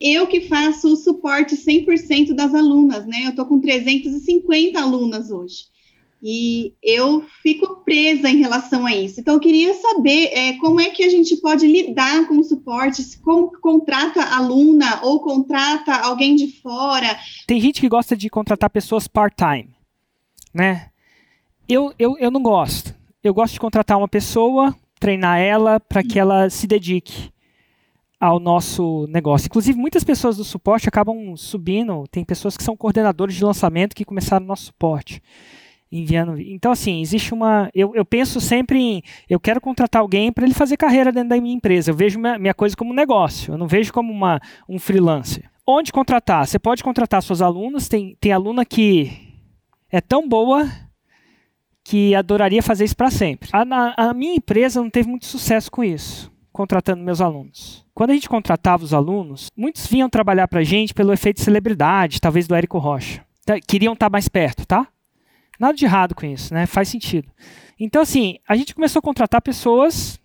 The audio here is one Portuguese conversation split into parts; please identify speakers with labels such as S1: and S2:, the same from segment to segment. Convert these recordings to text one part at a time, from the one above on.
S1: Eu que faço o suporte 100% das alunas, né? Eu estou com 350 alunas hoje. E eu fico presa em relação a isso. Então, eu queria saber é, como é que a gente pode lidar com o suporte, como contrata aluna ou contrata alguém de fora.
S2: Tem gente que gosta de contratar pessoas part-time, né? Eu, eu, eu não gosto. Eu gosto de contratar uma pessoa, treinar ela para que ela se dedique ao nosso negócio. Inclusive, muitas pessoas do suporte acabam subindo. Tem pessoas que são coordenadores de lançamento que começaram no nosso suporte enviando. Então, assim, existe uma. Eu, eu penso sempre em. Eu quero contratar alguém para ele fazer carreira dentro da minha empresa. Eu vejo minha, minha coisa como um negócio. Eu não vejo como uma, um freelancer. Onde contratar? Você pode contratar suas alunas. Tem, tem aluna que é tão boa que adoraria fazer isso para sempre. A, a minha empresa não teve muito sucesso com isso, contratando meus alunos. Quando a gente contratava os alunos, muitos vinham trabalhar para a gente pelo efeito celebridade, talvez do Érico Rocha. Tá, queriam estar tá mais perto, tá? Nada de errado com isso, né? Faz sentido. Então, assim, a gente começou a contratar pessoas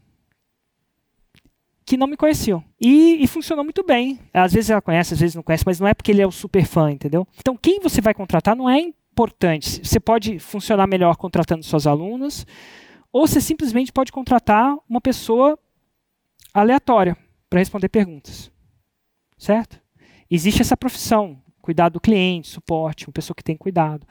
S2: que não me conheciam. E, e, funcionou muito bem. Às vezes ela conhece, às vezes não conhece, mas não é porque ele é o super fã, entendeu? Então, quem você vai contratar não é importante. Você pode funcionar melhor contratando suas alunas, ou você simplesmente pode contratar uma pessoa aleatória para responder perguntas. Certo? Existe essa profissão, cuidado do cliente, suporte, uma pessoa que tem cuidado.